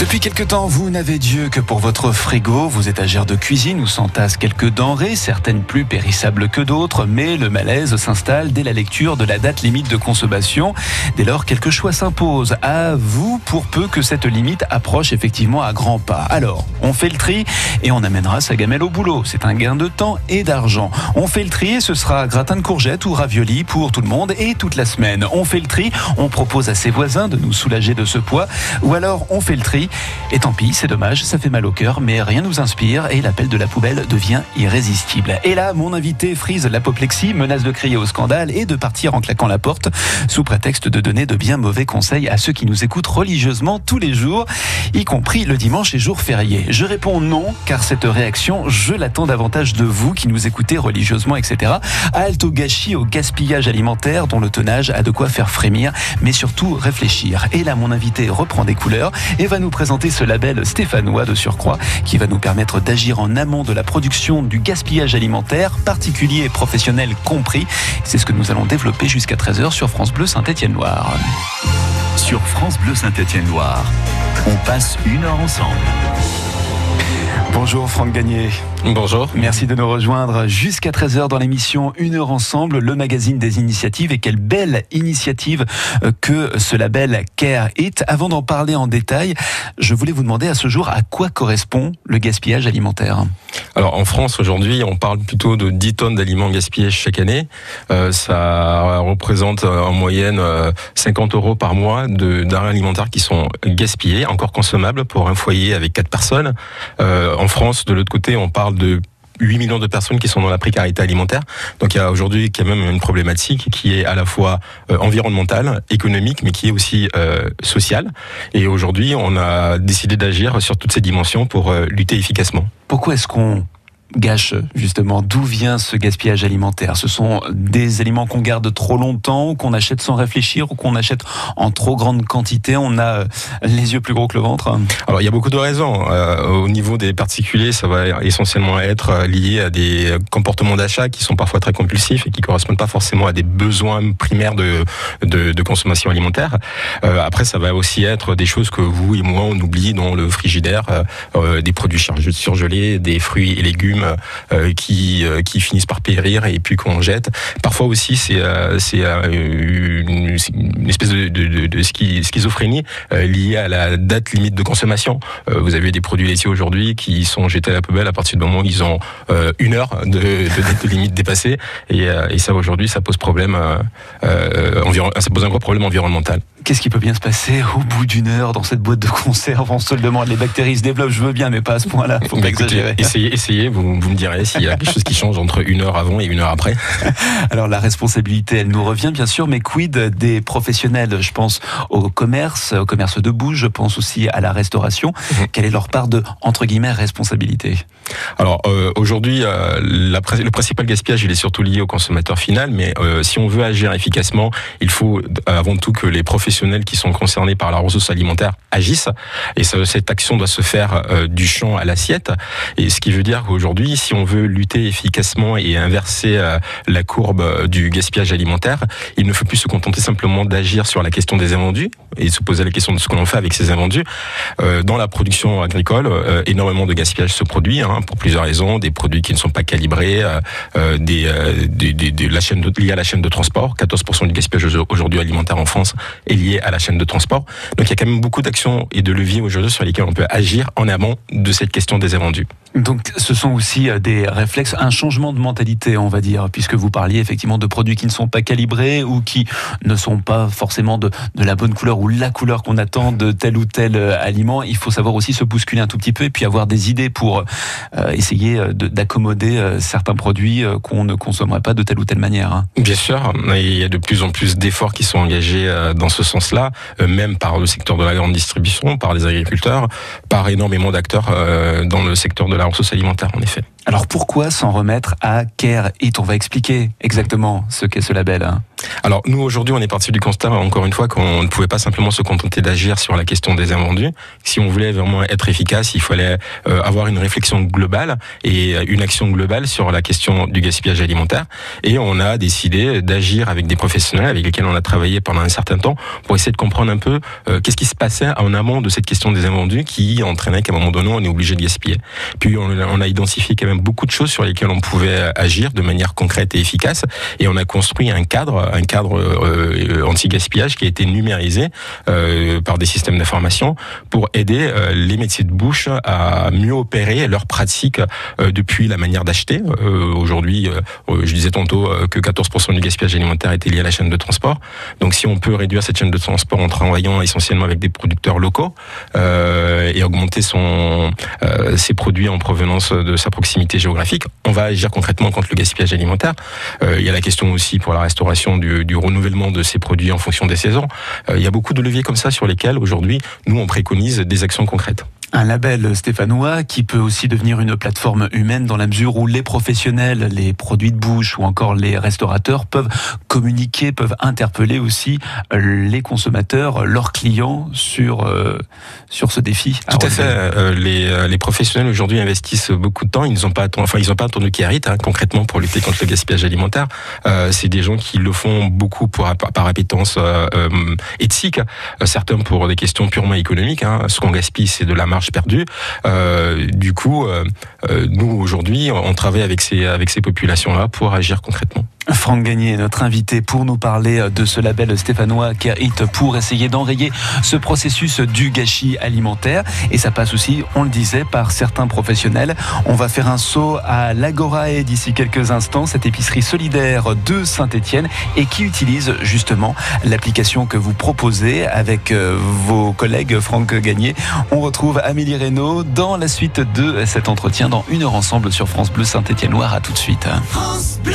Depuis quelque temps, vous n'avez Dieu que pour votre frigo, vos étagères de cuisine où s'entassent quelques denrées, certaines plus périssables que d'autres, mais le malaise s'installe dès la lecture de la date limite de consommation. Dès lors, quelques choix s'imposent à vous pour peu que cette limite approche effectivement à grands pas. Alors, on fait le tri et on amènera sa gamelle au boulot. C'est un gain de temps et d'argent. On fait le tri et ce sera gratin de courgettes ou ravioli pour tout le monde et toute la semaine. On fait le tri, on propose à ses voisins de nous soulager de ce poids ou alors on fait le tri et tant pis, c'est dommage, ça fait mal au cœur, mais rien nous inspire et l'appel de la poubelle devient irrésistible. Et là, mon invité frise l'apoplexie, menace de crier au scandale et de partir en claquant la porte, sous prétexte de donner de bien mauvais conseils à ceux qui nous écoutent religieusement tous les jours, y compris le dimanche et jour férié. Je réponds non, car cette réaction, je l'attends davantage de vous qui nous écoutez religieusement, etc. Halte au gâchis, au gaspillage alimentaire dont le tonnage a de quoi faire frémir, mais surtout réfléchir. Et là, mon invité reprend des couleurs et va nous présenter ce label stéphanois de surcroît qui va nous permettre d'agir en amont de la production du gaspillage alimentaire, particulier et professionnel compris. C'est ce que nous allons développer jusqu'à 13h sur France Bleu Saint-Étienne-Loire. Sur France Bleu Saint-Étienne-Loire, on passe une heure ensemble. Bonjour Franck Gagné. Bonjour. Merci de nous rejoindre jusqu'à 13h dans l'émission Une heure ensemble, le magazine des initiatives. Et quelle belle initiative euh, que ce label Care It. Avant d'en parler en détail, je voulais vous demander à ce jour à quoi correspond le gaspillage alimentaire. Alors en France aujourd'hui, on parle plutôt de 10 tonnes d'aliments gaspillés chaque année. Euh, ça représente euh, en moyenne 50 euros par mois de denrées alimentaires qui sont gaspillés, encore consommables pour un foyer avec 4 personnes. En France, de l'autre côté, on parle de 8 millions de personnes qui sont dans la précarité alimentaire. Donc il y a aujourd'hui quand même une problématique qui est à la fois euh, environnementale, économique, mais qui est aussi euh, sociale. Et aujourd'hui, on a décidé d'agir sur toutes ces dimensions pour euh, lutter efficacement. Pourquoi est-ce qu'on gâche justement D'où vient ce gaspillage alimentaire? Ce sont des aliments qu'on garde trop longtemps, qu'on achète sans réfléchir, ou qu'on achète en trop grande quantité? On a euh, les yeux plus gros que le ventre? Alors il y a beaucoup de raisons. Euh, au niveau des particuliers, ça va essentiellement être euh, lié à des comportements d'achat qui sont parfois très compulsifs et qui correspondent pas forcément à des besoins primaires de, consommation alimentaire. Après, ça va aussi être des choses que vous et moi on oublie dans le frigidaire, des produits surgelés, des fruits et légumes euh, qui euh, qui finissent par périr et puis qu'on jette. Parfois aussi c'est euh, une, espèce de, de, schizophrénie liée à la date limite de consommation. vous avez des produits laitiers aujourd'hui qui sont jetés à la poubelle à partir du moment où ils ont une heure de, de limite dépassée et, ça aujourd'hui ça pose problème ça pose un gros problème environnemental. Qu'est-ce qui peut bien se passer au bout d'une heure dans cette boîte de conserve On se le demande. Les bactéries se développent, je veux bien, mais pas à ce point-là. Faut exagérer. Essayez, essayez vous, vous me direz s'il y a quelque chose qui change entre une heure avant et une heure après. Alors la responsabilité, elle nous revient bien sûr, mais quid des professionnels? Je pense au commerce, au commerce debout, je pense aussi à la restauration. Mmh. Quelle est leur part de, entre guillemets, responsabilité? Alors euh, aujourd'hui, euh, le principal gaspillage, il est surtout lié au consommateur final, mais euh, si on veut agir efficacement, il faut avant tout que les professionnels qui sont concernés par la ressource alimentaire agissent. Et cette action doit se faire euh, du champ à l'assiette. Et ce qui veut dire qu'aujourd'hui, si on veut lutter efficacement et inverser euh, la courbe euh, du gaspillage alimentaire, il ne faut plus se contenter simplement d'agir sur la question des invendus et se poser la question de ce que l'on fait avec ces invendus. Dans la production agricole, énormément de gaspillage se produit hein, pour plusieurs raisons. Des produits qui ne sont pas calibrés, la chaîne de, liée à la chaîne de transport. 14% du gaspillage aujourd'hui alimentaire en France est lié à la chaîne de transport. Donc il y a quand même beaucoup d'actions et de leviers aujourd'hui sur lesquels on peut agir en amont de cette question des invendus. Donc ce sont aussi euh, des réflexes, un changement de mentalité, on va dire, puisque vous parliez effectivement de produits qui ne sont pas calibrés ou qui ne sont pas forcément de, la bonne couleur ou la couleur qu'on attend de tel ou tel euh, aliment. Il faut savoir aussi se bousculer un tout petit peu et puis avoir des idées pour euh, essayer d'accommoder certains produits qu'on ne consommerait pas de telle ou telle manière. Hein. Bien sûr, il y a de plus en plus d'efforts qui sont engagés dans ce sens-là, même par le secteur de la grande distribution, par les agriculteurs, par énormément d'acteurs dans le secteur de la ressource alimentaire, en effet. Alors pourquoi s'en remettre à Care It On va expliquer exactement ce qu'est ce label. Hein. Alors nous aujourd'hui on est parti du constat encore une fois qu'on ne pouvait pas simplement se contenter d'agir sur la question des invendus. Si on voulait vraiment être efficace, il fallait euh, avoir une réflexion globale et une action globale sur la question du gaspillage alimentaire. Et on a décidé d'agir avec des professionnels avec lesquels on a travaillé pendant un certain temps pour essayer de comprendre un peu euh, qu'est-ce qui se passait en amont de cette question des invendus qui entraînait qu'à un moment donné on est obligé de gaspiller. Puis on, a identifié quand même beaucoup de choses sur lesquelles on pouvait agir de manière concrète et efficace et on a construit un cadre un cadre euh, anti-gaspillage qui a été numérisé euh, par des systèmes d'information pour aider euh, les métiers de bouche à mieux opérer leurs pratiques depuis la manière d'acheter. Aujourd'hui, je disais tantôt que 14% du gaspillage alimentaire était lié à la chaîne de transport. Donc si on peut réduire cette chaîne de transport en travaillant essentiellement avec des producteurs locaux et augmenter son, ses produits en provenance de sa proximité géographique, on va agir concrètement contre le gaspillage alimentaire. il y a la question aussi pour la restauration du, renouvellement de ces produits en fonction des saisons. Euh, il y a beaucoup de leviers comme ça sur lesquels aujourd'hui nous on préconise des actions concrètes un label stéphanois qui peut aussi devenir une plateforme humaine dans la mesure où les professionnels, les produits de bouche ou encore les restaurateurs peuvent communiquer, peuvent interpeller aussi euh, les consommateurs, leurs clients sur euh, sur ce défi. Tout à fait. Euh, les, les professionnels aujourd'hui investissent beaucoup de temps. Ils n'ont pas enfin ils pas attendu qu'il hein, concrètement pour lutter contre le gaspillage alimentaire. Euh, c'est des gens qui le font beaucoup pour par appétence éthique, certains pour des questions purement économiques. Hein. Ce qu'on gaspille, c'est de la marge perdu. Euh, du coup, euh, euh, nous aujourd'hui, on travaille avec ces avec ces populations-là pour agir concrètement. Franck Gagné notre invité pour nous parler de ce label stéphanois Kerit pour essayer d'enrayer ce processus du gâchis alimentaire. Et ça passe aussi, on le disait, par certains professionnels. On va faire un saut à l'Agorae d'ici quelques instants, cette épicerie solidaire de Saint-Etienne et qui utilise justement l'application que vous proposez avec vos collègues Franck Gagné. On retrouve Amélie Reynaud dans la suite de cet entretien dans une heure ensemble sur France Bleu Saint-Étienne-Loire. À tout de suite. France Bleu.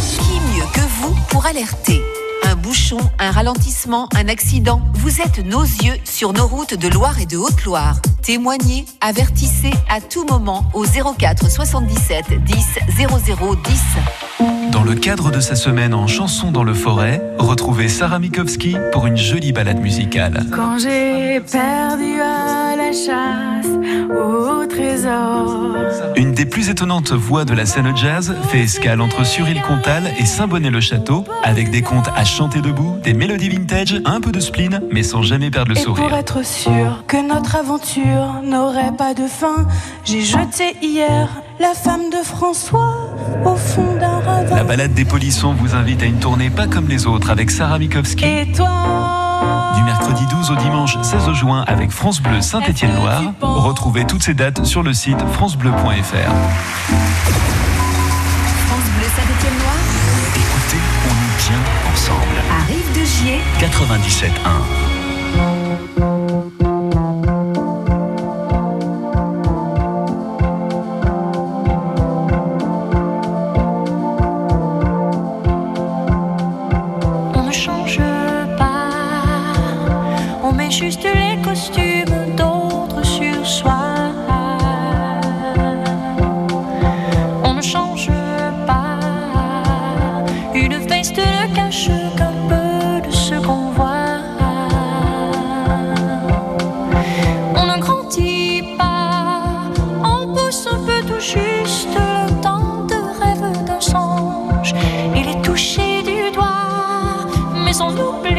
Qui mieux que vous pour alerter un bouchon, un ralentissement, un accident. Vous êtes nos yeux sur nos routes de Loire et de Haute-Loire. Témoignez, avertissez à tout moment au 04 77 10 00 10. Dans le cadre de sa semaine en chanson dans le forêt, retrouvez Sarah Mikowski pour une jolie balade musicale. Quand j'ai perdu à la chasse au trésor. Une des plus étonnantes voix de la scène jazz fait escale entre Suril-Comtal et Saint-Bonnet-le-Château, avec des contes à chanter debout, des mélodies vintage, un peu de spleen, mais sans jamais perdre le et sourire. Pour être sûr que notre aventure n'aurait pas de fin, j'ai jeté hier la femme de François au fond d'un ravin. La balade des polissons vous invite à une tournée pas comme les autres avec Sarah Mikowski. Et toi Du mercredi 12 au dimanche 16 juin avec France Bleu Saint-Étienne-Loire. Retrouvez toutes ces dates sur le site francebleu.fr. France Bleu Saint-Étienne-Loire. Écoutez, on nous tient ensemble. Arrive de Gier 97.1. sans nous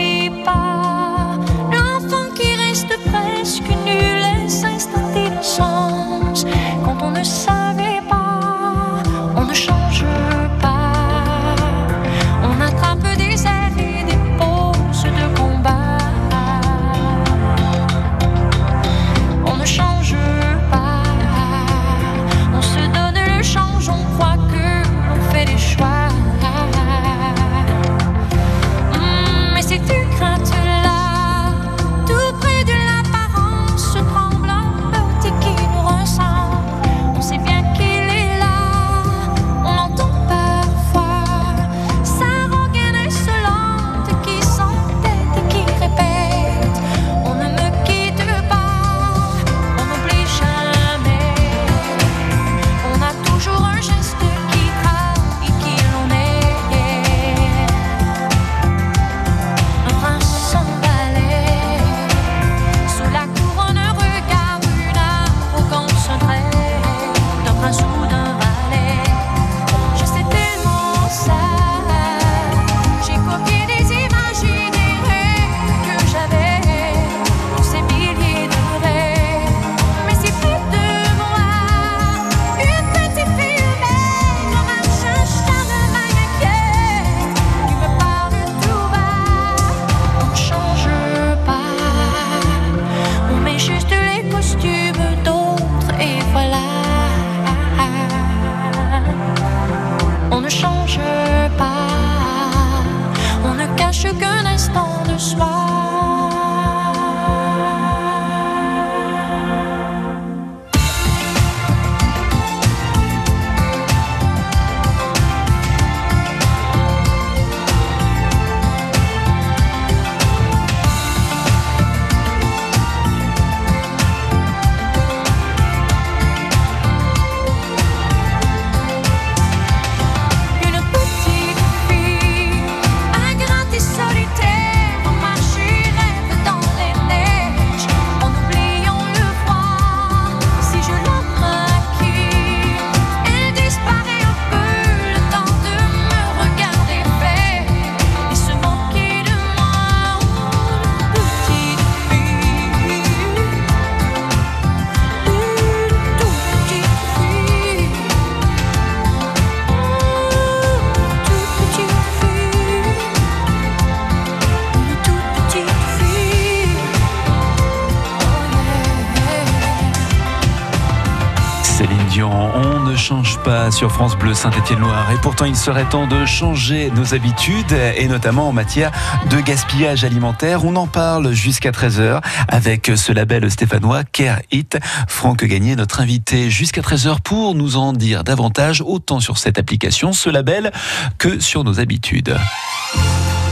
pas sur France Bleu Saint-Étienne-Loire. Et pourtant, il serait temps de changer nos habitudes, et notamment en matière de gaspillage alimentaire. On en parle jusqu'à 13h avec ce label stéphanois Care It. Franck Gagné, notre invité jusqu'à 13h pour nous en dire davantage, autant sur cette application, ce label, que sur nos habitudes.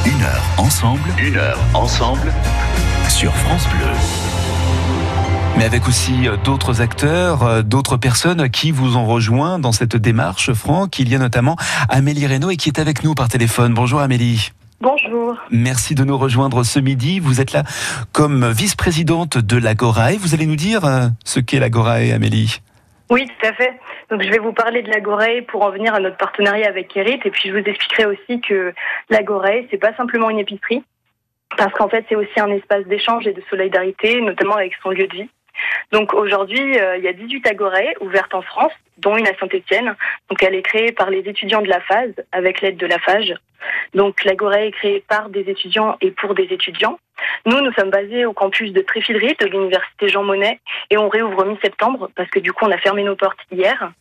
Une heure ensemble, une heure ensemble sur France Bleu mais avec aussi euh, d'autres acteurs, euh, d'autres personnes qui vous ont rejoint dans cette démarche, Franck. Il y a notamment Amélie Reynaud et qui est avec nous par téléphone. Bonjour Amélie. Bonjour. Merci de nous rejoindre ce midi. Vous êtes là comme vice-présidente de l'Agorae. Vous allez nous dire euh, ce qu'est l'Agorae, Amélie Oui, tout à fait. Donc je vais vous parler de l'Agorae pour en venir à notre partenariat avec Erit et puis je vous expliquerai aussi que l'Agorae, c'est pas simplement une épicerie parce qu'en fait, c'est aussi un espace d'échange et de solidarité, notamment avec son lieu de vie. Donc aujourd'hui, euh, il y a 18 agorées ouvertes en France, dont une à Saint-Étienne. Donc elle est créée par les étudiants de la phase avec l'aide de la FAGE. Donc l'agorée est créée par des étudiants et pour des étudiants. Nous, nous sommes basés au campus de Tréfiderie de l'université Jean Monnet et on réouvre mi-septembre parce que du coup on a fermé nos portes hier.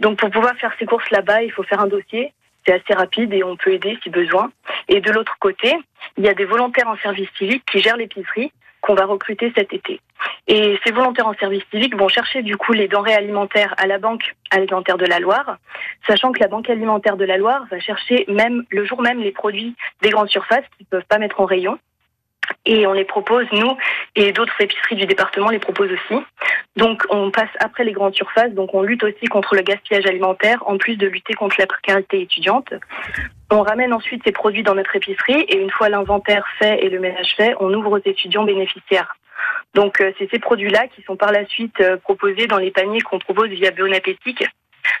Donc pour pouvoir faire ses courses là-bas, il faut faire un dossier. C'est assez rapide et on peut aider si besoin. Et de l'autre côté, il y a des volontaires en service civique qui gèrent l'épicerie qu'on va recruter cet été. Et ces volontaires en service civique vont chercher du coup les denrées alimentaires à la banque alimentaire de la Loire, sachant que la banque alimentaire de la Loire va chercher même le jour même les produits des grandes surfaces qu'ils ne peuvent pas mettre en rayon. Et on les propose, nous, et d'autres épiceries du département les proposent aussi. Donc on passe après les grandes surfaces, donc on lutte aussi contre le gaspillage alimentaire, en plus de lutter contre la précarité étudiante. On ramène ensuite ces produits dans notre épicerie, et une fois l'inventaire fait et le ménage fait, on ouvre aux étudiants bénéficiaires. Donc euh, c'est ces produits-là qui sont par la suite euh, proposés dans les paniers qu'on propose via Bon Appétit.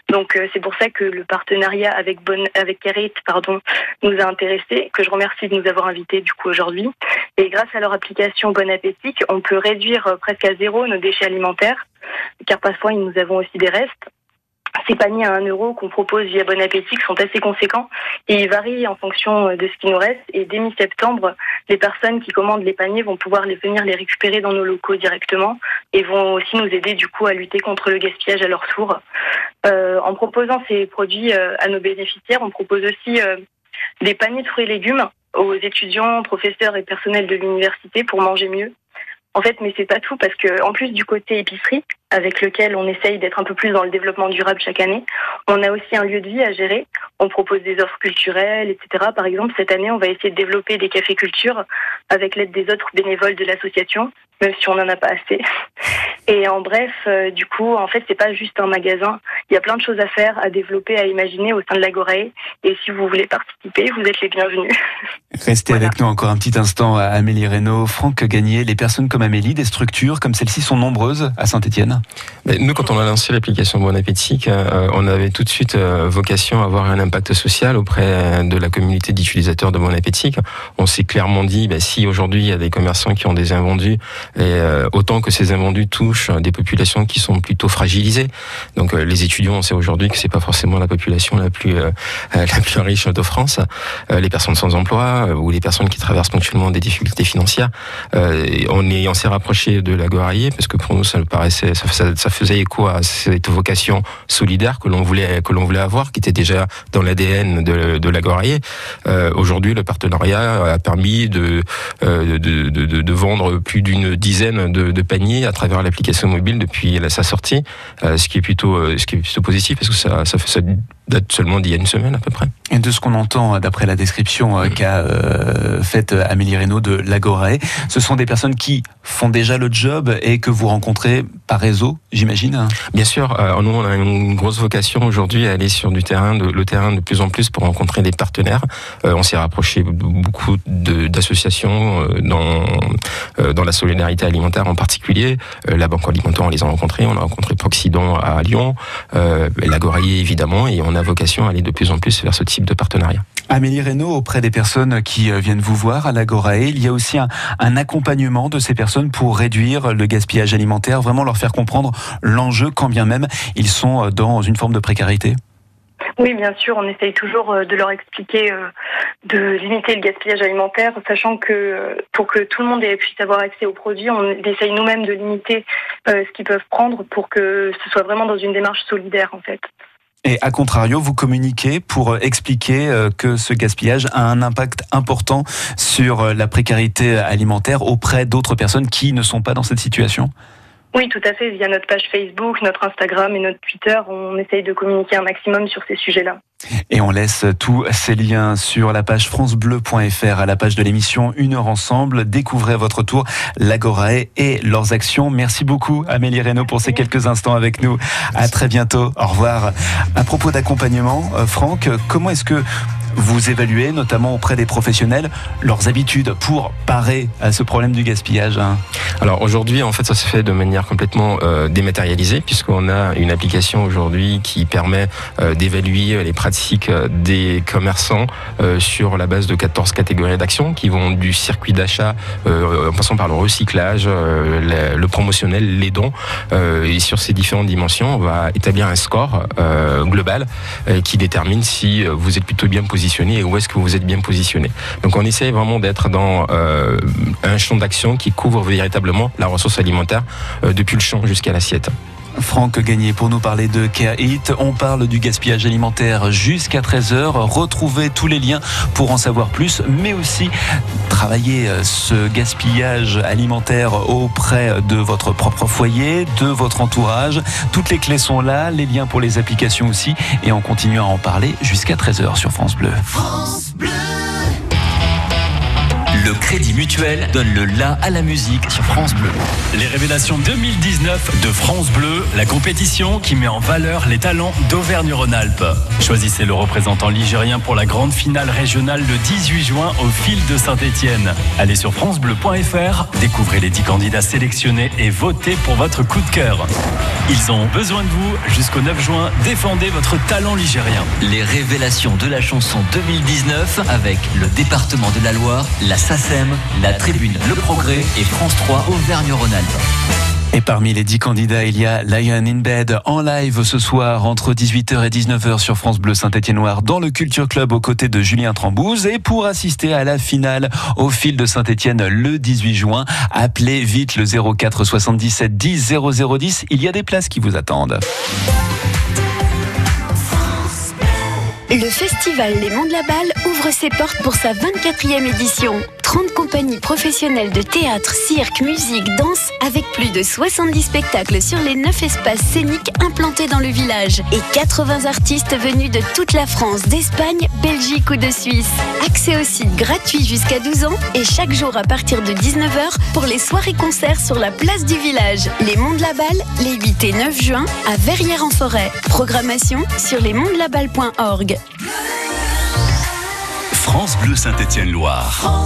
Donc euh, c'est pour ça que le partenariat avec bon, avec pardon nous a intéressés, que je remercie de nous avoir invités du coup aujourd'hui. Et grâce à leur application Bon Appétit, on peut réduire presque à zéro nos déchets alimentaires, car parfois nous avons aussi des restes ces paniers à 1 euro qu'on propose via Bon Appétit sont assez conséquents et ils varient en fonction de ce qui nous reste. Et dès mi-septembre, les personnes qui commandent les paniers vont pouvoir les venir les récupérer dans nos locaux directement et vont aussi nous aider du coup à lutter contre le gaspillage à leur tour. Euh, en proposant ces produits euh, à nos bénéficiaires, on propose aussi euh, des paniers de fruits et légumes aux étudiants, professeurs et personnels de l'université pour manger mieux. En fait, mais c'est pas tout parce que en plus du côté épicerie, avec lequel on essaye d'être un peu plus dans le développement durable chaque année, on a aussi un lieu de vie à gérer. On propose des offres culturelles, etc. Par exemple, cette année, on va essayer de développer des cafés culture avec l'aide des autres bénévoles de l'association, même si on n'en a pas assez. Et en bref, euh, du coup, en fait, c'est pas juste un magasin. Il y a plein de choses à faire, à développer, à imaginer au sein de l'Agorée. Et si vous voulez participer, vous êtes les bienvenus. Restez avec nous encore un petit instant, Amélie Reynaud, Franck Gagné. Les personnes comme Amélie, des structures comme celle-ci sont nombreuses à Saint-Etienne Nous, quand on a lancé l'application Bon Appétit, euh, on avait tout de suite euh, vocation à avoir un impact social auprès de la communauté d'utilisateurs de Bon Appétit. On s'est clairement dit, bah, si aujourd'hui il y a des commerçants qui ont des invendus, et autant que ces invendus touchent touche des populations qui sont plutôt fragilisées. Donc les étudiants, on sait aujourd'hui que c'est pas forcément la population la plus la plus riche de France. les personnes sans emploi ou les personnes qui traversent ponctuellement des difficultés financières. on est on s'est rapproché de la parce que pour nous ça paraissait ça, faisait écho à cette vocation solidaire que l'on voulait que l'on voulait avoir, qui était déjà dans l'ADN de, de aujourd'hui, le partenariat a permis de, de, vendre plus d'une dizaine de, paniers à travers l'application mobile depuis sa sortie, euh, ce qui est plutôt, euh, ce qui est plutôt positif parce que ça, ça, ça date seulement d'il y a une semaine à peu près. Et de ce qu'on entend d'après la description euh, qu'a euh, faite Amélie Reynaud de l'Agoré, ce sont des personnes qui font déjà le job et que vous rencontrez par réseau, j'imagine? Bien sûr, euh, nous on a une grosse vocation aujourd'hui à aller sur du terrain, de, le terrain de plus en plus pour rencontrer des partenaires. on s'est rapproché beaucoup d'associations dans, dans la solidarité alimentaire en particulier. la Banque alimentaire, on les a rencontrés, on a rencontré Proxidon à Lyon, l'Agoré évidemment, et on a vocation à aller de plus en plus vers ce type de partenariat. Amélie Reynaud, auprès des personnes qui euh, viennent vous voir à l'Agorae, il y a aussi un, un, accompagnement de ces personnes pour réduire le gaspillage alimentaire, vraiment leur faire comprendre l'enjeu, quand bien même ils sont euh, dans une forme de précarité oui, bien sûr, on essaye toujours euh, de leur expliquer de limiter le gaspillage alimentaire, sachant que pour que tout le monde puisse avoir accès aux produits, on essaye nous-mêmes de limiter ce qu'ils peuvent prendre pour que ce soit vraiment dans une démarche solidaire en fait. Et à contrario, vous communiquez pour euh, expliquer euh, que ce gaspillage a un impact important sur euh, la précarité alimentaire auprès d'autres personnes qui ne sont pas dans cette situation? Oui, tout à fait. Via notre page Facebook, notre Instagram et notre Twitter, on essaye de communiquer un maximum sur ces sujets-là. Et on laisse tous ces liens sur la page francebleu.fr, à la page de l'émission Une heure ensemble. Découvrez à votre tour l'Agorae et leurs actions. Merci beaucoup Amélie Reynaud pour ces quelques instants avec nous. À très bientôt. Au revoir. À propos d'accompagnement, euh, Franck, comment est-ce que vous évaluez, notamment auprès des professionnels, leurs habitudes pour parer à ce problème du gaspillage hein Alors aujourd'hui, en fait, ça se fait de manière complètement euh, dématérialisée, puisqu'on a une application aujourd'hui qui permet euh, d'évaluer les pratiques euh, des commerçants sur la base de 14 catégories d'actions qui vont du circuit d'achat en passant par le recyclage, le, le, promotionnel, les dons. et sur ces différentes dimensions, on va établir un score global qui détermine si vous êtes plutôt bien positionné et où est-ce que vous êtes bien positionné. Donc on essaie vraiment d'être dans euh, un champ d'action qui couvre véritablement la ressource alimentaire euh, depuis le champ jusqu'à l'assiette. Franck Gagné pour nous parler de Care. On parle du gaspillage alimentaire jusqu'à 13h. Retrouvez tous les liens pour en savoir plus, mais aussi travailler euh, ce gaspillage alimentaire auprès de votre propre foyer, de votre entourage. Toutes les clés sont là, les liens pour les applications aussi. Et on continue à en parler jusqu'à 13h sur. France Bleu. Le Crédit Mutuel donne le la à la musique sur France Bleu. Les révélations 2019 de France Bleu, la compétition qui met en valeur les talents d'Auvergne-Rhône-Alpes. Choisissez le représentant ligérien pour la grande finale régionale le 18 juin au fil de Saint-Étienne. Allez sur francebleu.fr, découvrez les 10 candidats sélectionnés et votez pour votre coup de cœur. Ils ont besoin de vous jusqu'au 9 juin. Défendez votre talent ligérien. Les révélations de la chanson 2019 avec le département de la Loire, la La Tribune Le Progrès et France 3 Auvergne-Rhône-Alpes. Et parmi les dix candidats, il y a Lion in Bed en live ce soir entre 18h et 19h sur France Bleu Saint-Étienne-Noir dans le Culture Club aux côtés de Julien Trambouze. Et pour assister à la finale au fil de Saint-Étienne le 18 juin, appelez vite le 04 77 10 0010. Il y a des places qui vous attendent. Le festival Les Monts de la Balle ouvre ses portes pour sa 24e édition. 30 compagnies professionnelles de théâtre, cirque, musique, danse, avec plus de 70 spectacles sur les 9 espaces scéniques implantés dans le village et 80 artistes venus de toute la France, d'Espagne, Belgique ou de Suisse. Accès au site gratuit jusqu'à 12 ans et chaque jour à partir de 19h pour les soirées-concerts sur la place du village. Les Monts de la Balle, les 8 et 9 juin à Verrières-en-Forêt. Programmation sur lesmontsdelaballe.org. France Bleu Saint-Étienne-Loire.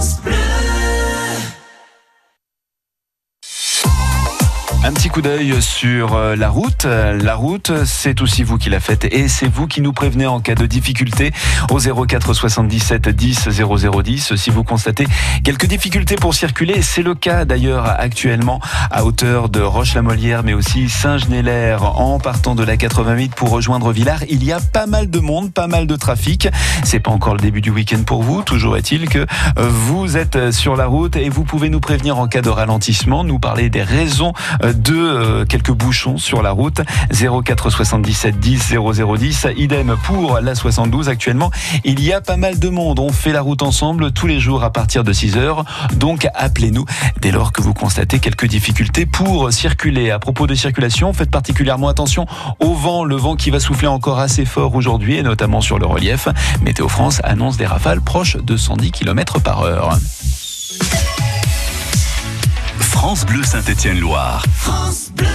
Un petit coup d'œil sur euh, la route. La route, c'est aussi vous qui la faites et c'est vous qui nous prévenez en cas de difficulté au 04 77 10 0010 si vous constatez quelques difficultés pour circuler. C'est le cas d'ailleurs actuellement à hauteur de Roche-la-Molière mais aussi Saint-Genélaire en partant de la 88 pour rejoindre Villars. Il y a pas mal de monde, pas mal de trafic. C'est pas encore le début du week-end pour vous. Toujours est-il que euh, vous êtes sur la route et vous pouvez nous prévenir en cas de ralentissement, nous parler des raisons euh, de euh, quelques bouchons sur la route. 04 77 10 0010. Idem pour la 72 actuellement. Il y a pas mal de monde. On fait la route ensemble tous les jours à partir de 6 heures. Donc appelez-nous dès lors que vous constatez quelques difficultés pour circuler. À propos de circulation, faites particulièrement attention au vent. Le vent qui va souffler encore assez fort aujourd'hui et notamment sur le relief. Météo France annonce des rafales proches de 110 km par heure. France Bleu Saint-Étienne-Loire. France Bleu.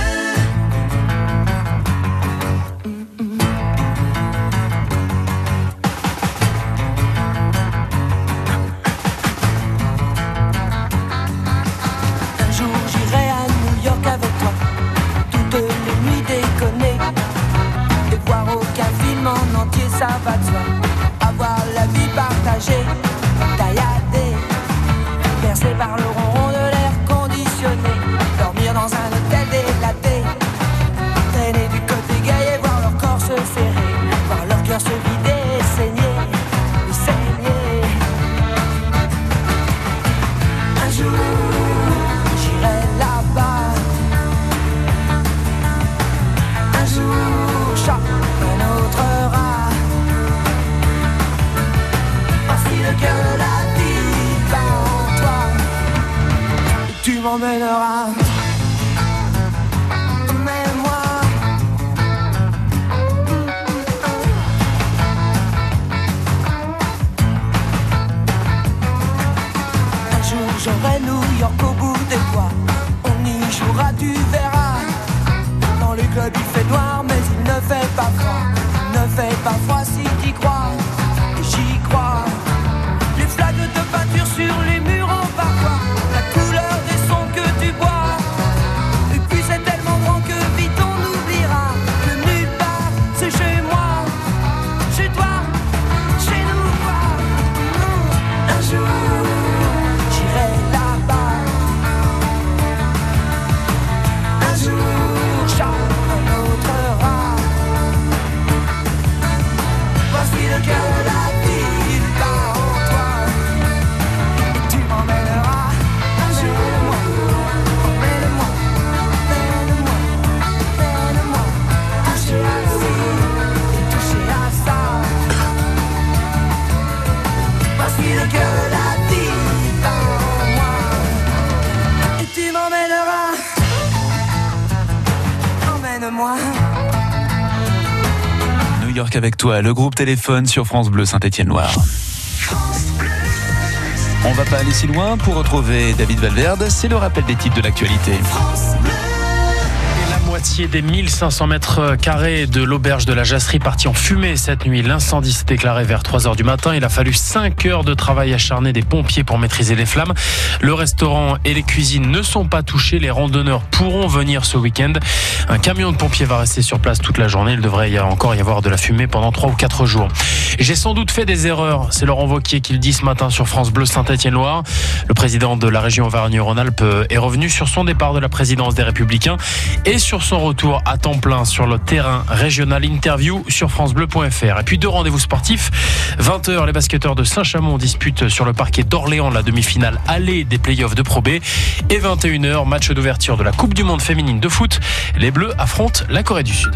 Un jour j'irai à New York avec toi, toutes les nuits déconner, et voir aucun film en entier, ça va de soi. Avoir la vie partagée, Et avec toi, le groupe Téléphone sur France Bleu Saint-Étienne-Loire. On va pas aller si loin pour retrouver David Valverde, c'est le rappel des titres de l'actualité. Et la moitié des 1500 mètres carrés de l'auberge de la Jasserie partie en fumée cette nuit. L'incendie s'est déclaré vers 3 heures du matin. Il a fallu 5 heures de travail acharné des pompiers pour maîtriser les flammes. Le restaurant et les cuisines ne sont pas touchés. Les randonneurs pourront venir ce week-end. Un camion de pompiers va rester sur place toute la journée. Il devrait y encore y avoir de la fumée pendant 3 ou 4 jours. J'ai sans doute fait des erreurs. C'est Laurent Wauquiez qui le dit ce matin sur France Bleu Saint-Étienne-Loire. Le président de la région Auvergne-Rhône-Alpes est revenu sur son départ de la présidence des Républicains et sur son retour à temps plein sur le terrain régional interview sur francebleu.fr. Et puis deux rendez-vous sportifs. 20h, les basketteurs de Saint-Chamond disputent sur le parquet d'Orléans la demi-finale allée des playoffs de Pro B. Et 21h, match d'ouverture de la Coupe du Monde féminine de foot. Les Bleus affrontent la Corée du Sud.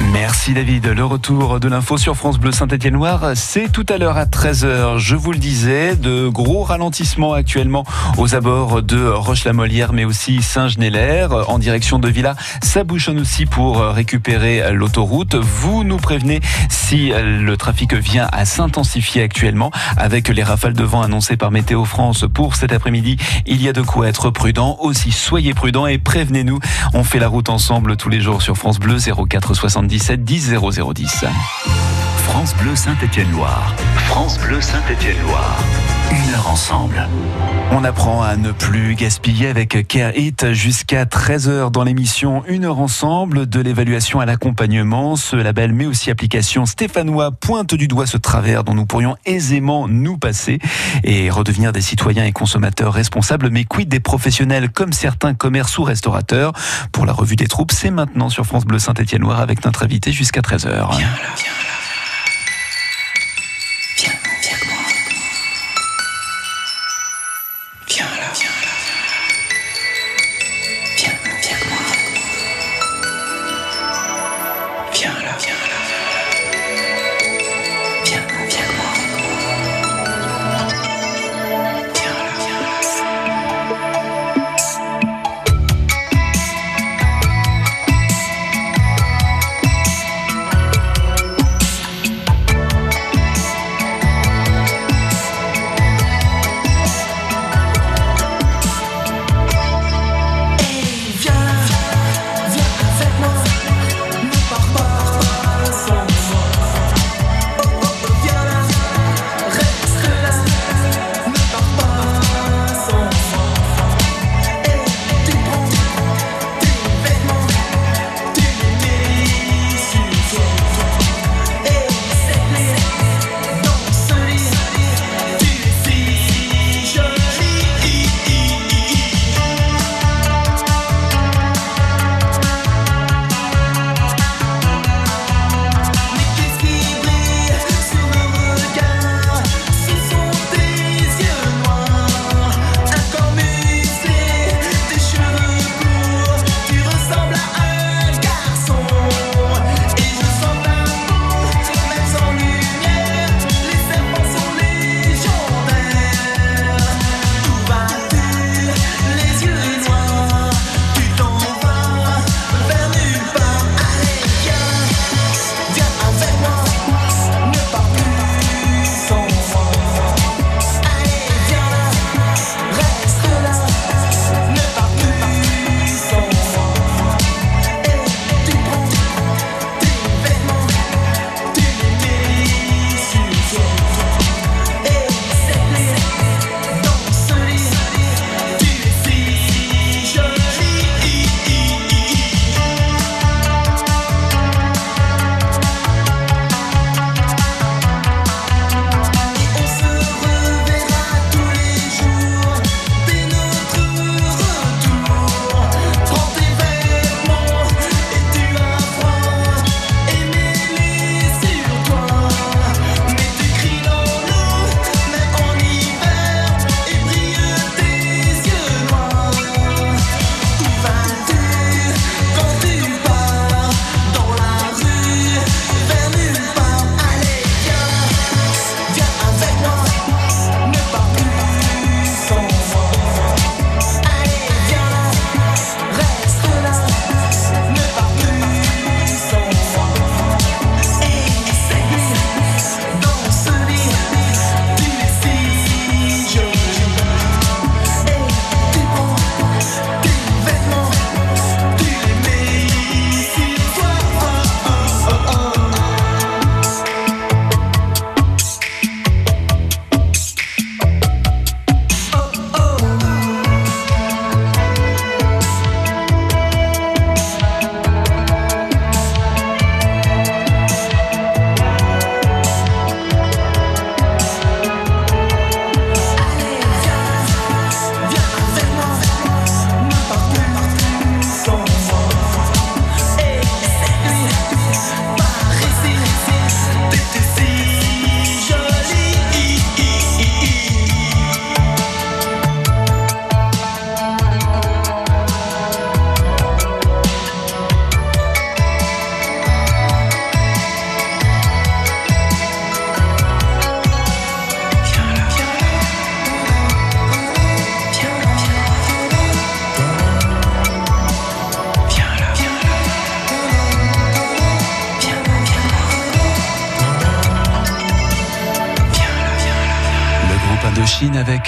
Merci David. Le retour de l'info sur France Bleu Saint-Étienne-Loire, c'est tout à l'heure à 13h. Je vous le disais, de gros ralentissements actuellement aux abords de Roche-la-Molière, mais aussi Saint-Genélaire, en direction de Villa. Ça bouchonne aussi pour récupérer l'autoroute. Vous nous prévenez si le trafic vient à s'intensifier actuellement avec les rafales de vent annoncées par Météo France pour cet après-midi. Il y a de quoi être prudent. Aussi, soyez prudents et prévenez-nous. On fait la route ensemble tous les jours sur France Bleu 04 77 10 0010. France Bleu Saint-Étienne-Loire. France Bleu Saint-Étienne-Loire. Une heure ensemble. On apprend à ne plus gaspiller avec Care It jusqu'à 13h dans l'émission Une heure ensemble de l'évaluation à l'accompagnement. Ce label mais aussi application stéphanois pointe du doigt ce travers dont nous pourrions aisément nous passer et redevenir des citoyens et consommateurs responsables. Mais quid des professionnels comme certains commerces ou restaurateurs? Pour la revue des troupes, c'est maintenant sur France Bleu Saint-Étienne-Noir avec notre invité jusqu'à 13h.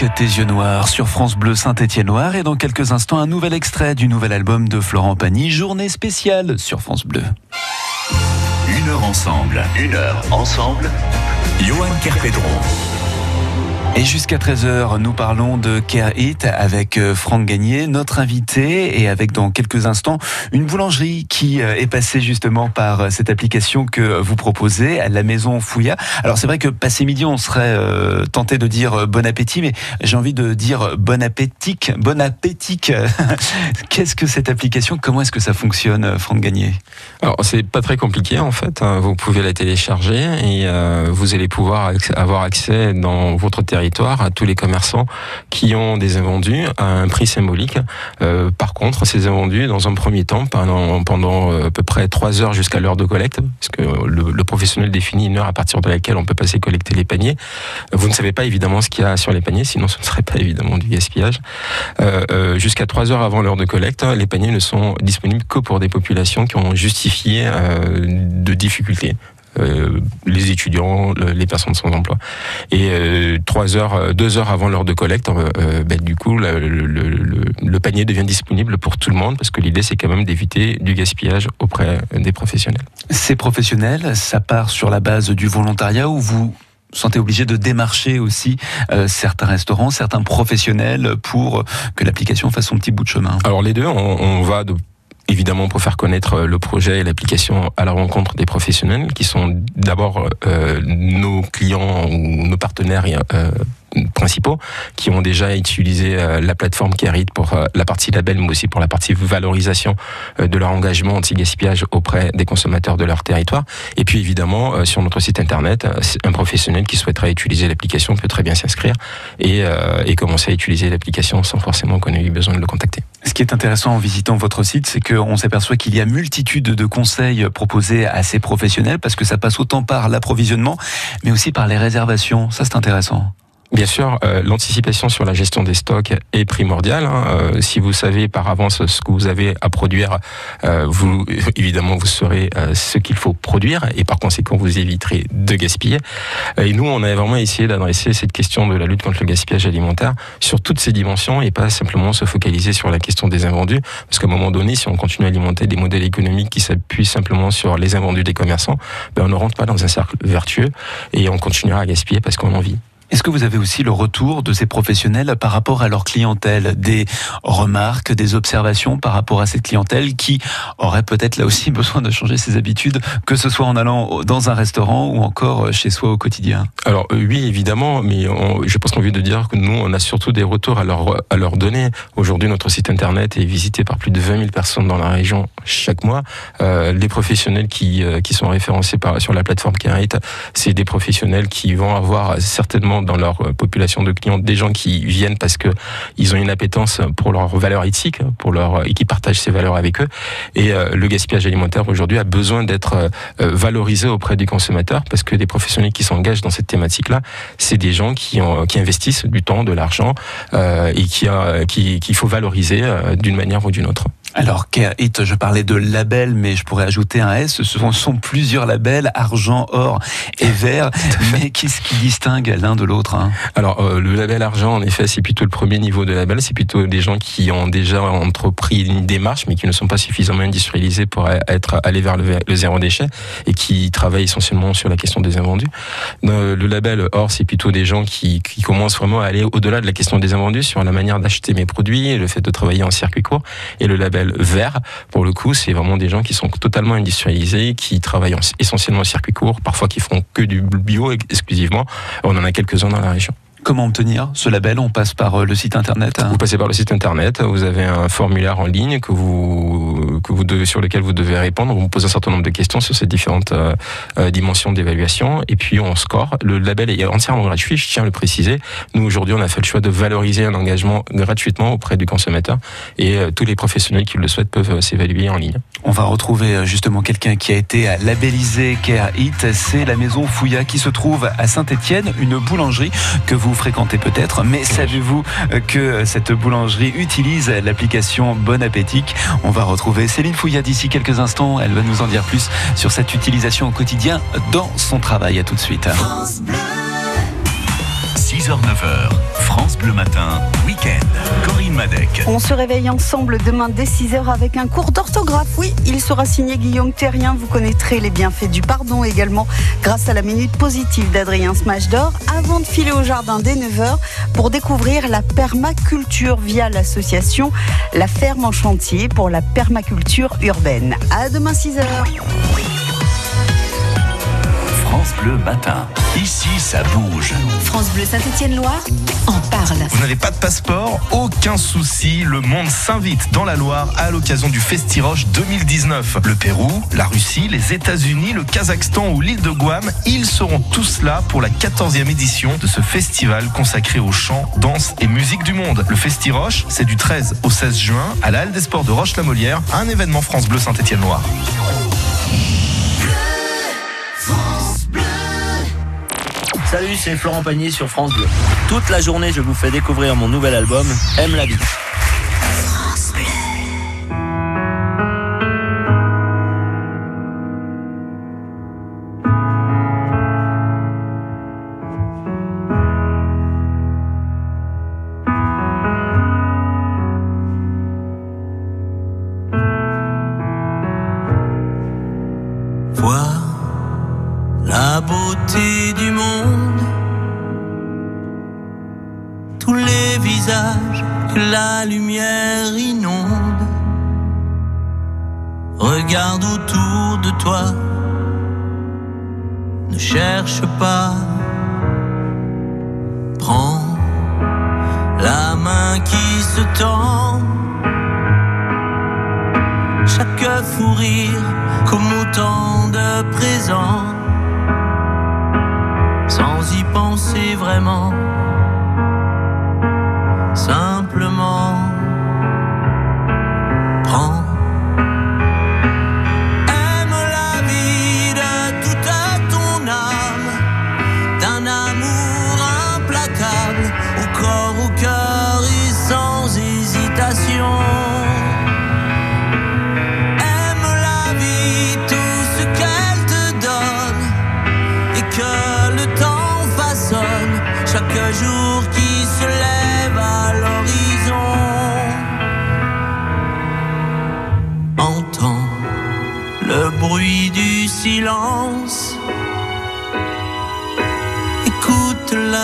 Tes yeux noirs sur France Bleu Saint-Étienne-Noir et dans quelques instants un nouvel extrait du nouvel album de Florent Pagny, journée spéciale sur France Bleu. Une heure ensemble. Une heure ensemble. Johan Kerpedron. Et jusqu'à 13h, nous parlons de Care It avec euh, Franck Gagné, notre invité, et avec dans quelques instants une boulangerie qui euh, est passée justement par euh, cette application que vous proposez, à la maison Fouilla. Alors c'est vrai que passé midi, on serait tenté de dire bon appétit, mais j'ai envie de dire bon appétit, bon appétit. Qu'est-ce que cette application? Comment est-ce que ça fonctionne, Franck Gagné? Alors c'est pas très compliqué en fait. Hein. Vous pouvez la télécharger et vous allez pouvoir avoir accès dans votre territoire à tous les commerçants qui ont des invendus à un prix symbolique. Euh, par contre, ces invendus, dans un premier temps, pendant, pendant euh, à peu près trois heures jusqu'à l'heure de collecte, parce que le, professionnel définit une heure à partir de laquelle on peut passer collecter les paniers. Vous ne savez pas évidemment ce qu'il y a sur les paniers, sinon ce ne serait pas évidemment du gaspillage. Euh, jusqu'à trois heures avant l'heure de collecte, les paniers ne sont disponibles que pour des populations qui ont justifié de difficultés. Euh, les étudiants, les personnes sans emploi. Et euh, trois heures, euh, deux heures avant l'heure de collecte, ben, du coup, le, panier devient disponible pour tout le monde parce que l'idée, c'est quand même d'éviter du gaspillage auprès des professionnels. Ces professionnels, ça part sur la base du volontariat ou vous sentez obligé de démarcher aussi certains restaurants, certains professionnels pour que l'application fasse son petit bout de chemin? Alors les deux, on, on va de évidemment pour faire connaître euh, le projet et l'application à la rencontre des professionnels qui sont d'abord euh, nos clients ou nos partenaires euh, principaux qui ont déjà utilisé euh, la plateforme Kerit pour euh, la partie label, mais aussi pour la partie valorisation euh, de leur engagement anti-gaspillage auprès des consommateurs de leur territoire. Et puis évidemment, sur notre site internet, un professionnel qui souhaiterait utiliser l'application peut très bien s'inscrire et, et commencer à utiliser l'application sans forcément qu'on ait eu besoin de le contacter. Ce qui est intéressant en visitant votre site, c'est qu'on s'aperçoit qu'il y a multitude de conseils proposés à ces professionnels parce que ça passe autant par l'approvisionnement, mais aussi par les réservations. Ça, c'est intéressant. Bien sûr, euh, l'anticipation sur la gestion des stocks est primordiale. Hein. Euh, si vous savez par avance ce que vous avez à produire, euh, vous évidemment vous saurez ce qu'il faut produire et par conséquent vous éviterez de gaspiller. Et nous, on a vraiment essayé d'adresser cette question de la lutte contre le gaspillage alimentaire sur toutes ces dimensions et pas simplement se focaliser sur la question des invendus, parce qu'à un moment donné, si on continue à alimenter des modèles économiques qui s'appuient simplement sur les invendus des commerçants, ben on ne rentre pas dans un cercle vertueux et on continuera à gaspiller parce qu'on en vit. Est-ce que vous avez aussi le retour de ces professionnels par rapport à leur clientèle? Des remarques, des observations par rapport à cette clientèle qui aurait peut-être là aussi besoin de changer ses habitudes, que ce soit en allant dans un restaurant ou encore chez soi au quotidien? Alors euh, oui, évidemment, mais je pense qu'on vient de dire que nous, on a surtout des retours à leur, à leur donner. Aujourd'hui, notre site internet est visité par plus de 20 000 personnes dans la région chaque mois. Euh, les professionnels qui, euh, qui sont référencés sur la plateforme Carite, c'est des professionnels qui vont avoir certainement dans leur euh, population de clients des gens qui viennent parce que ils ont une appétence pour leurs valeurs éthiques, pour leur et qui partagent ces valeurs avec eux. Et euh, le gaspillage alimentaire aujourd'hui a besoin d'être euh, valorisé auprès des consommateurs parce que des professionnels qui s'engagent dans cette thématique-là, c'est des gens qui, ont, qui investissent du temps, de l'argent et qui qu'il qui, faut valoriser d'une manière ou d'une autre. Alors, Care It, je parlais de label, mais je pourrais ajouter un S. Ce sont, plusieurs labels, argent, or et vert. mais qu'est-ce qui distingue l'un de l'autre hein Alors, euh, le label argent, en effet, c'est plutôt le premier niveau de label. C'est plutôt des gens qui ont déjà entrepris une démarche, mais qui ne sont pas suffisamment industrialisés pour être aller vers le, zéro déchet et qui travaillent essentiellement sur la question des invendus. Euh, le label or, c'est plutôt des gens qui, qui commencent vraiment à aller au-delà de la question des invendus sur la manière d'acheter mes produits, le fait de travailler en circuit court. Et le label vert, pour le coup, c'est vraiment des gens qui sont totalement industrialisés, qui travaillent essentiellement au circuit court, parfois qui font que du bio exclusivement. On en a quelques-uns dans la région. Comment obtenir ce label? On passe par euh, le site internet Vous passez par le site internet, vous avez un formulaire en ligne que vous, que vous devez, sur lequel vous devez répondre. On vous pose un certain nombre de questions sur ces différentes euh, euh, dimensions d'évaluation et puis on score. Le label est entièrement gratuit, je tiens à le préciser. Nous aujourd'hui on a fait le choix de valoriser un engagement gratuitement auprès du consommateur et tous les professionnels qui le souhaitent peuvent s'évaluer en ligne. On va retrouver justement quelqu'un qui a été labellisé Care It, c'est la maison Fouilla qui se trouve à Saint-Étienne, une boulangerie que vous fréquentez peut-être, mais savez-vous que cette boulangerie utilise l'application Bon Appétit? On va retrouver Céline Fouillard d'ici quelques instants. Elle va nous en dire plus sur cette utilisation au quotidien dans son travail. À tout de suite. 6h-9h, France Bleu Matin, week-end. Corinne Madec. On se réveille ensemble demain dès 6h avec un cours d'orthographe. Oui, il sera signé Guillaume Terrien. Vous connaîtrez les bienfaits du pardon également grâce à la minute positive d'Adrien Smash d'Or avant de filer au jardin dès 9h pour découvrir la permaculture via l'association La Ferme en Chantier pour la permaculture urbaine. À demain 6h. France Bleu Matin. Ici, ça bouge. France Bleu Saint-Étienne-Loire en parle. Vous n'avez pas de passeport? Aucun souci, le monde s'invite dans la Loire à l'occasion du Festiroche 2019. Le Pérou, la Russie, les États-Unis, le Kazakhstan ou l'île de Guam, ils seront tous là pour la 14e édition de ce festival consacré aux chants, danse et musique du monde. Le Festiroche, c'est du 13 au 16 juin à la Halle des Sports de Roche-la-Molière, un événement France Bleu Saint-Étienne-Loire. Salut, c'est Florent Pagny sur France Bleu. Toute la journée, je vous fais découvrir mon nouvel album, Aime la vie. song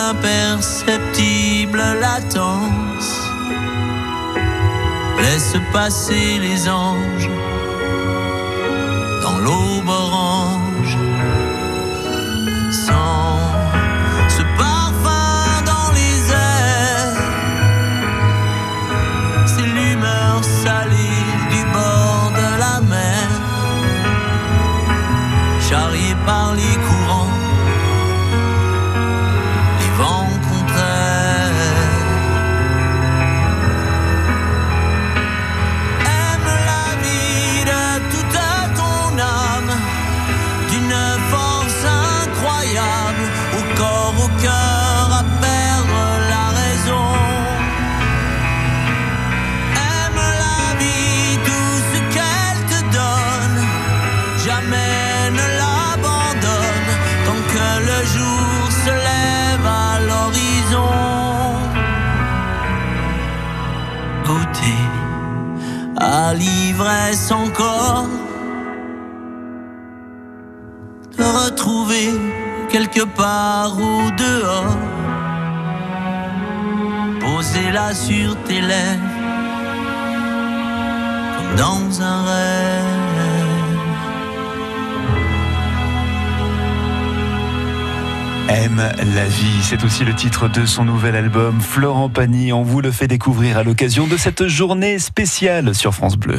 Écoute l'imperceptible latence. Laisse passer les anges encore te retrouver quelque part au dehors posez-la sur tes lèvres comme dans un rêve Aime la vie, c'est aussi le titre de son nouvel album. Florent Pagny, on vous le fait découvrir à l'occasion de cette journée spéciale sur France Bleu.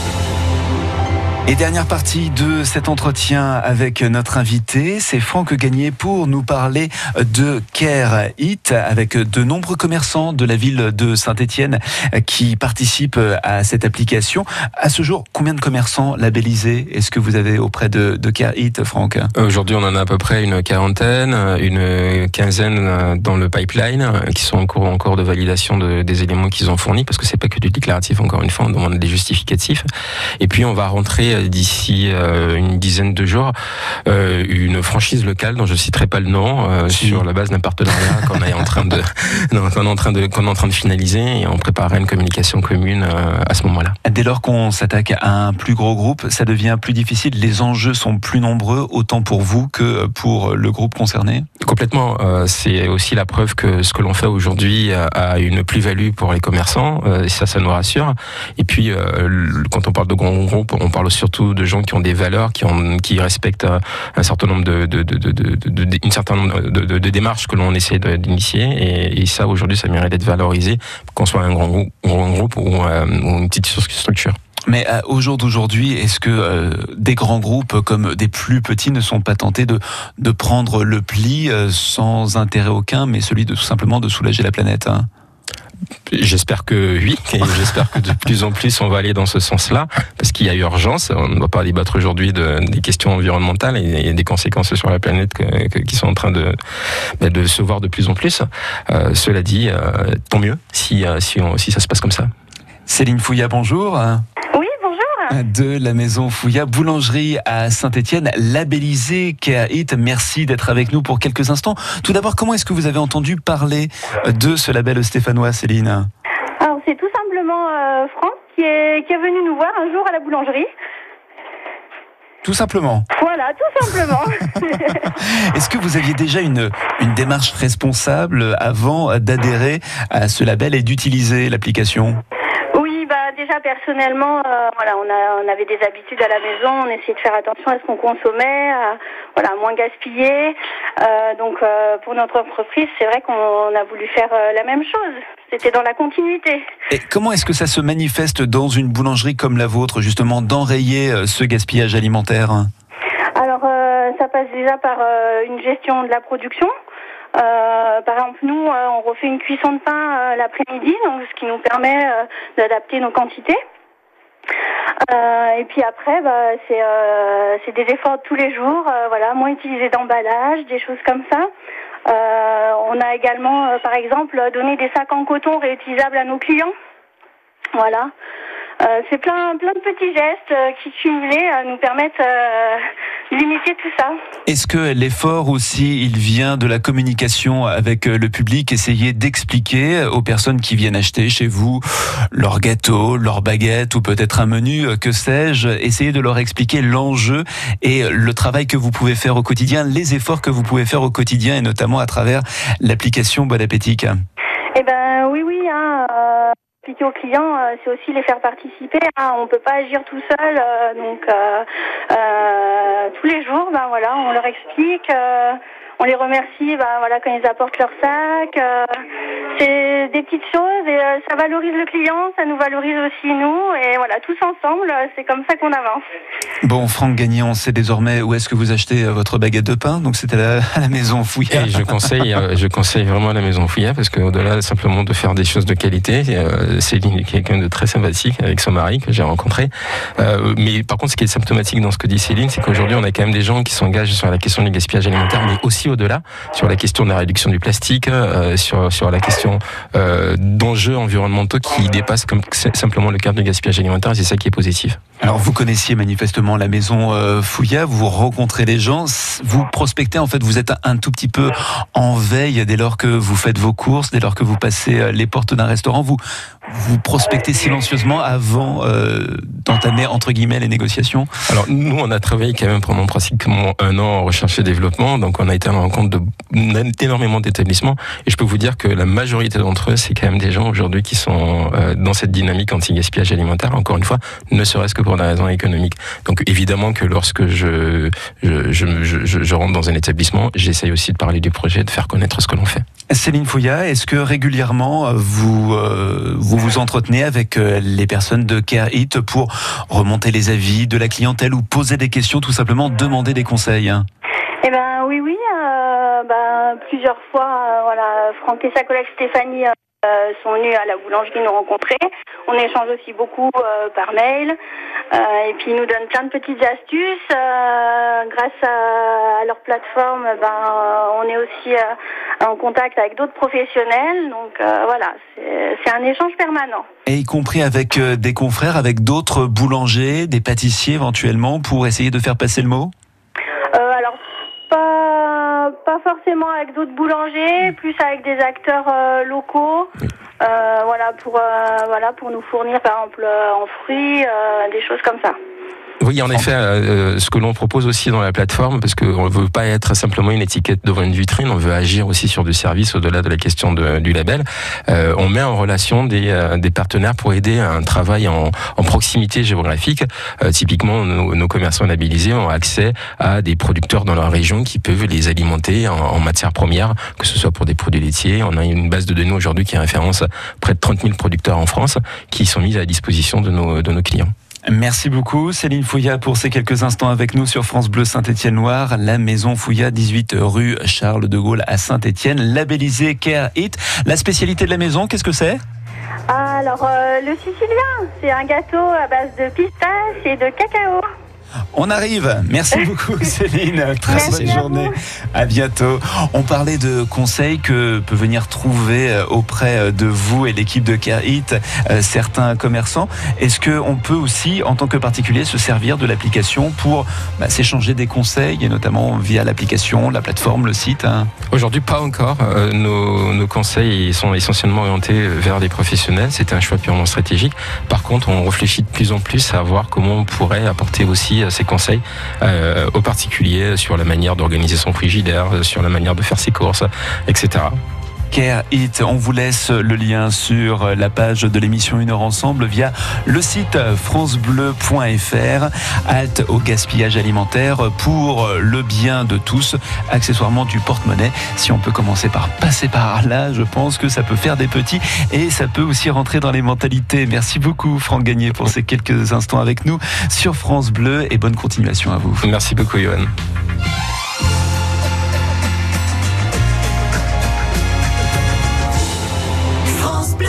Et dernière partie de cet entretien avec notre invité, c'est Franck Gagné pour nous parler de Care It avec de nombreux commerçants de la ville de Saint-Étienne qui participent à cette application. À ce jour, combien de commerçants labellisés est-ce que vous avez auprès de, de Care It, Franck? Aujourd'hui, on en a à peu près une quarantaine, une quinzaine dans le pipeline qui sont en cours encore de validation de, des éléments qu'ils ont fournis parce que c'est pas que du déclaratif. Encore une fois, on demande des justificatifs. Et puis on va rentrer d'ici une dizaine de jours une franchise locale dont je citerai pas le nom sur la base d'un partenariat qu'on est en train de qu'on est en train de qu'on est en train de finaliser et on préparera une communication commune à ce moment-là. Dès lors qu'on s'attaque à un plus gros groupe, ça devient plus difficile. Les enjeux sont plus nombreux, autant pour vous que pour le groupe concerné? Complètement. C'est aussi la preuve que ce que l'on fait aujourd'hui a une plus-value pour les commerçants. Et ça, ça nous rassure. Et puis, quand on parle de grands groupes, on parle surtout de gens qui ont des valeurs, qui, ont, qui respectent un certain nombre de, de, de, de, une certain nombre de, démarches que l'on essaie d'initier. Et, ça, aujourd'hui, ça mérite d'être valorisé, qu'on soit un grand groupe, grand groupe ou, ou une petite structure. Mais euh, au jour d'aujourd'hui, est-ce que euh, des grands groupes comme des plus petits ne sont pas tentés de, de prendre le pli euh, sans intérêt aucun, mais celui de tout simplement de soulager la planète hein? J'espère que oui, et j'espère que de plus en plus on va aller dans ce sens-là, parce qu'il y a urgence. On ne va pas débattre aujourd'hui de, des questions environnementales et, des conséquences sur la planète qui sont en train de, bah, de se voir de plus en plus. Euh, cela dit, euh, tant mieux si, si, on, si ça se passe comme ça. Céline Fouilla, bonjour de la maison Fouilla, boulangerie à Saint-Etienne, labellisée Hit. Merci d'être avec nous pour quelques instants. Tout d'abord, comment est-ce que vous avez entendu parler de ce label stéphanois, Céline? Alors, c'est tout simplement euh, Franck qui est, qui est venu nous voir un jour à la boulangerie. Tout simplement. Voilà, tout simplement. Est-ce que vous aviez déjà une, une démarche responsable avant d'adhérer à ce label et d'utiliser l'application? Déjà personnellement, euh, voilà, on, a, on avait des habitudes à la maison, on essayait de faire attention à ce qu'on consommait, à, voilà, moins gaspiller. Euh, donc euh, pour notre entreprise, c'est vrai qu'on a voulu faire la même chose. C'était dans la continuité. Et comment est-ce que ça se manifeste dans une boulangerie comme la vôtre, justement, d'enrayer ce gaspillage alimentaire? Alors, ça passe déjà par une gestion de la production. Euh, par exemple, nous, euh, on refait une cuisson de pain euh, l'après-midi, donc ce qui nous permet d'adapter nos quantités. et puis après, bah, c'est des efforts de tous les jours, voilà, moins utiliser d'emballage, des choses comme ça. on a également, par exemple, donné des sacs en coton réutilisables à nos clients. Voilà. Euh, c'est plein, plein de petits gestes euh, qui cumulés euh, nous permettent de limiter tout ça. Est-ce que l'effort aussi, il vient de la communication avec le public, essayer d'expliquer aux personnes qui viennent acheter chez vous leur gâteau, leur baguette ou peut-être un menu, que sais-je, essayer de leur expliquer l'enjeu et le travail que vous pouvez faire au quotidien, les efforts que vous pouvez faire au quotidien et notamment à travers l'application Bon Appétit Eh ben oui, oui. Hein, expliquer aux clients, euh, c'est aussi les faire participer. Hein. On peut pas agir tout seul, euh, donc euh, tous les jours, ben voilà, on leur explique on les remercie ben, voilà, quand ils apportent leur sac. Euh, c'est des petites choses et euh, ça valorise le client, ça nous valorise aussi nous. Et voilà, tous ensemble, euh, c'est comme ça qu'on avance. Bon, Franck Gagnon, on sait désormais où est-ce que vous achetez votre baguette de pain? Donc c'était à, la maison Fouilla. je conseille, je conseille vraiment à la maison Fouilla parce qu'au-delà simplement de faire des choses de qualité, Céline est quelqu'un de très sympathique avec son mari que j'ai rencontré. mais par contre, ce qui est symptomatique dans ce que dit Céline, c'est qu'aujourd'hui, on a quand même des gens qui s'engagent sur la question du gaspillage alimentaire, mais aussi au-delà, sur la question de la réduction du plastique, euh, sur, sur la question euh, d'enjeux environnementaux qui dépassent comme simplement le cadre du gaspillage alimentaire, c'est ça qui est positif. Alors vous connaissiez manifestement la maison euh, vous rencontrez les gens, vous prospectez en fait, vous êtes un tout petit peu en veille dès lors que vous faites vos courses, dès lors que vous passez les portes d'un restaurant, vous vous prospectez silencieusement avant d'entamer entre guillemets les négociations? Alors nous on a travaillé quand même pendant pratiquement un an en recherche et développement, donc on a été en compte d'énormément d'établissements. Et je peux vous dire que la majorité d'entre eux, c'est quand même des gens aujourd'hui qui sont euh, dans cette dynamique anti-gaspillage alimentaire, encore une fois, ne serait-ce que pour des raisons économiques. Donc évidemment que lorsque je, je, je, je, je rentre dans un établissement, j'essaye aussi de parler du projet, de faire connaître ce que l'on fait. Céline Fouilla, est-ce que régulièrement euh, vous, euh, vous vous entretenez avec les personnes de Care It pour remonter les avis de la clientèle ou poser des questions, tout simplement demander des conseils eh ben oui, oui. Euh, ben, plusieurs fois, euh, voilà, Franck et sa collègue Stéphanie euh, sont venus à la boulangerie nous rencontrer. On échange aussi beaucoup par mail. Euh, et puis ils nous donnent plein de petites astuces. Euh, grâce à, leur plateforme, ben, on est aussi en contact avec d'autres professionnels. Donc voilà, c'est un échange permanent. Et y compris avec des confrères, avec d'autres boulangers, des pâtissiers éventuellement, pour essayer de faire passer le mot? Alors pas, pas forcément avec d'autres boulangers, plus avec des acteurs locaux. Euh, voilà pour euh, voilà pour nous fournir par exemple euh, en fruits, des choses comme ça. Oui, en effet, euh, ce que l'on propose aussi dans la plateforme, parce qu'on ne veut pas être simplement une étiquette devant une vitrine, on veut agir aussi sur du service au-delà de la question du label. Euh, on met en relation des, euh, des, partenaires pour aider à un travail en, en proximité géographique. Euh, typiquement, nos, nos, commerçants labellisés ont accès à des producteurs dans leur région qui peuvent les alimenter en, en matières premières, que ce soit pour des produits laitiers. On a une base de données aujourd'hui qui référence près de 30 000 producteurs en France qui sont mis à disposition de nos, de nos clients. Merci beaucoup Céline Fouilla pour ces quelques instants avec nous sur France Bleu Saint-Étienne-Loire, la maison Fouilla 18 rue Charles de Gaulle à Saint-Étienne, labellisé Care It. La spécialité de la maison, qu'est-ce que c'est? Alors euh, le sicilien, c'est un gâteau à base de pistache et de cacao. On arrive. Merci beaucoup Céline. Très bonne journée. À, bientôt. On parlait de conseils que peut venir trouver euh, auprès euh, de vous et l'équipe de CareHit euh, certains commerçants. Est-ce qu'on peut aussi, en tant que particulier, se servir de l'application pour bah, s'échanger des conseils, et notamment via l'application, la plateforme, le site hein? Aujourd'hui, pas encore. nos, nos, conseils sont essentiellement orientés vers des professionnels. C'est un choix purement stratégique. Par contre, on réfléchit de plus en plus à voir comment on pourrait apporter aussi ses conseils euh, aux particuliers sur la manière d'organiser son frigidaire, sur la manière de faire ses courses, etc. On vous laisse le lien sur la page de l'émission Une heure ensemble via le site francebleu.fr. Halte au gaspillage alimentaire pour le bien de tous, accessoirement du porte-monnaie. Si on peut commencer par passer par là, je pense que ça peut faire des petits et ça peut aussi rentrer dans les mentalités. Merci beaucoup Franck Gagné pour ces quelques instants avec nous sur France Bleu et bonne continuation à vous. Merci beaucoup Johan.